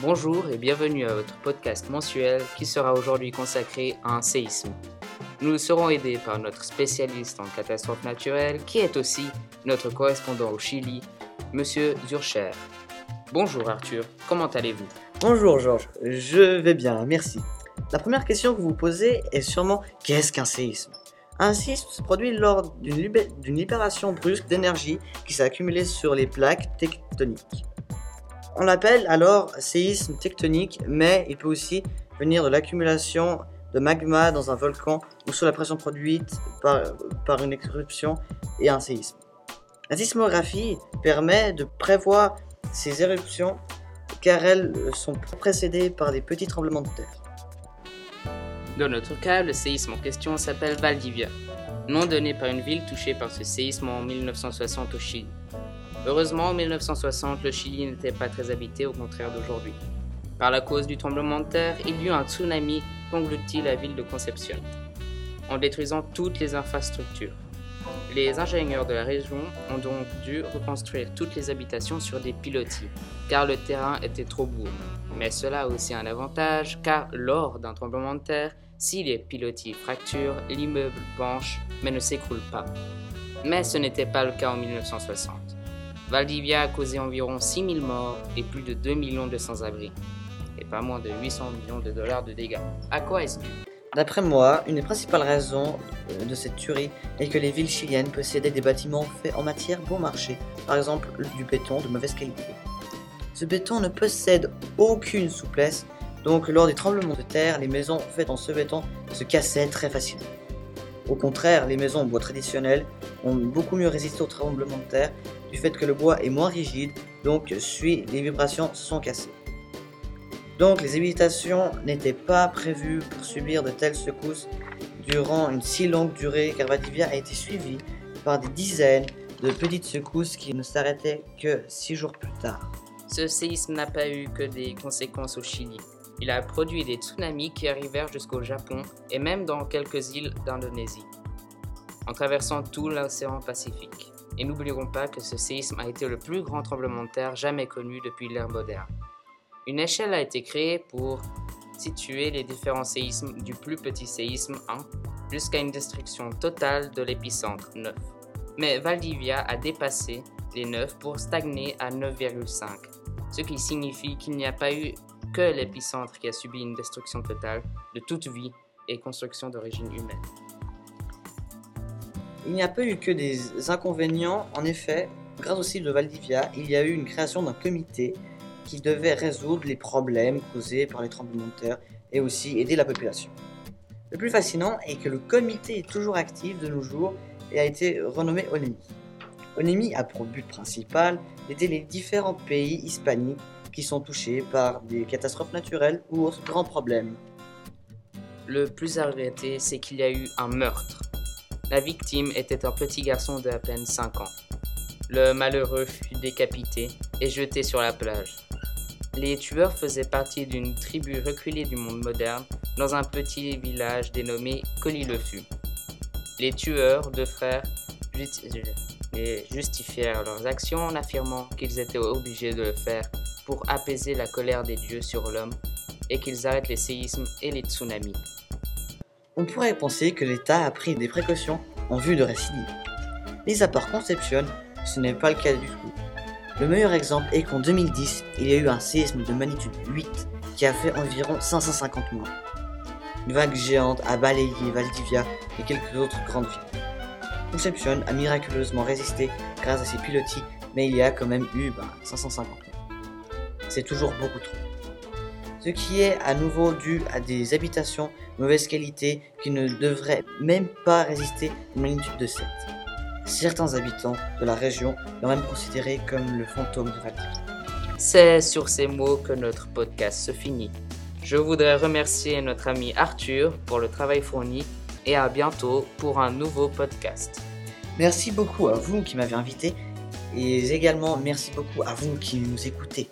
Bonjour et bienvenue à votre podcast mensuel qui sera aujourd'hui consacré à un séisme. Nous serons aidés par notre spécialiste en catastrophes naturelles qui est aussi notre correspondant au Chili, Monsieur Zurcher. Bonjour Arthur, comment allez-vous? Bonjour Georges, je vais bien, merci. La première question que vous vous posez est sûrement qu'est-ce qu'un séisme? Un séisme se produit lors d'une libération brusque d'énergie qui s'est accumulée sur les plaques tectoniques. On l'appelle alors séisme tectonique, mais il peut aussi venir de l'accumulation de magma dans un volcan ou sous la pression produite par, une éruption et un séisme. La sismographie permet de prévoir ces éruptions car elles sont précédées par des petits tremblements de terre. Dans notre cas, le séisme en question s'appelle Valdivia, nom donné par une ville touchée par ce séisme en 1960 au Chili. Heureusement, en 1960, le Chili n'était pas très habité, au contraire d'aujourd'hui. Par la cause du tremblement de terre, il y eut un tsunami qui engloutit la ville de Concepción, en détruisant toutes les infrastructures. Les ingénieurs de la région ont donc dû reconstruire toutes les habitations sur des pilotis, car le terrain était trop bourg. Mais cela a aussi un avantage, car lors d'un tremblement de terre, si les pilotis fracturent, l'immeuble penche mais ne s'écroule pas. Mais ce n'était pas le cas en 1960. Valdivia a causé environ 6000 morts et plus de 2 millions de sans-abri, et pas moins de 800 millions de dollars de dégâts. À quoi est-ce dû? D'après moi, une des principales raisons euh, de cette tuerie est que les villes chiliennes possédaient des bâtiments faits en matière bon marché, par exemple du béton de mauvaise qualité. Ce béton ne possède aucune souplesse, donc lors des tremblements de terre, les maisons faites en ce béton se cassaient très facilement. Au contraire, les maisons en bois traditionnelles ont beaucoup mieux résisté aux tremblements de terre du fait que le bois est moins rigide, donc suit les vibrations sont cassées. Donc les habitations n'étaient pas prévues pour subir de telles secousses durant une si longue durée car Valdivia a été suivie par des dizaines de petites secousses qui ne s'arrêtaient que six jours plus tard. Ce séisme n'a pas eu que des conséquences au Chili. Il a produit des tsunamis qui arrivèrent jusqu'au Japon et même dans quelques îles d'Indonésie, en traversant tout l'océan Pacifique. Et n'oublierons pas que ce séisme a été le plus grand tremblement de terre jamais connu depuis l'ère moderne. Une échelle a été créée pour situer les différents séismes du plus petit séisme 1 jusqu'à une destruction totale de l'épicentre 9. Mais Valdivia a dépassé les 9 pour stagner à 9,5, ce qui signifie qu'il n'y a pas eu que l'épicentre qui a subi une destruction totale de toute vie et construction d'origine humaine. Il n'y a pas eu que des inconvénients, en effet, grâce au site de Valdivia, il y a eu une création d'un comité qui devait résoudre les problèmes causés par les tremblements de terre et aussi aider la population. Le plus fascinant est que le comité est toujours actif de nos jours et a été renommé ONEMI. ONEMI a pour but principal d'aider les différents pays hispaniques qui sont touchés par des catastrophes naturelles ou autres grands problèmes. Le plus regretté, c'est qu'il y a eu un meurtre. La victime était un petit garçon de à peine 5 ans. Le malheureux fut décapité et jeté sur la plage. Les tueurs faisaient partie d'une tribu reculée du monde moderne dans un petit village dénommé Coli-le-Fut. Les tueurs, deux frères, justifièrent leurs actions en affirmant qu'ils étaient obligés de le faire pour apaiser la colère des dieux sur l'homme et qu'ils arrêtent les séismes et les tsunamis. On pourrait penser que l'État a pris des précautions en vue de récidive. Mais à part Conception, ce n'est pas le cas du tout. Le meilleur exemple est qu'en 2010, il y a eu un séisme de magnitude 8 qui a fait environ 550 morts. Une vague géante a balayé Valdivia et quelques autres grandes villes. Conception a miraculeusement résisté grâce à ses pilotis, mais il y a quand même eu 550 ben, morts. C'est toujours beaucoup trop. Ce qui est à nouveau dû à des habitations de mauvaise qualité qui ne devraient même pas résister à une magnitude de 7. Certains habitants de la région l'ont même considéré comme le fantôme de Valdivia. C'est sur ces mots que notre podcast se finit. Je voudrais remercier notre ami Arthur pour le travail fourni et à bientôt pour un nouveau podcast. Merci beaucoup à vous qui m'avez invité et également merci beaucoup à vous qui nous écoutez.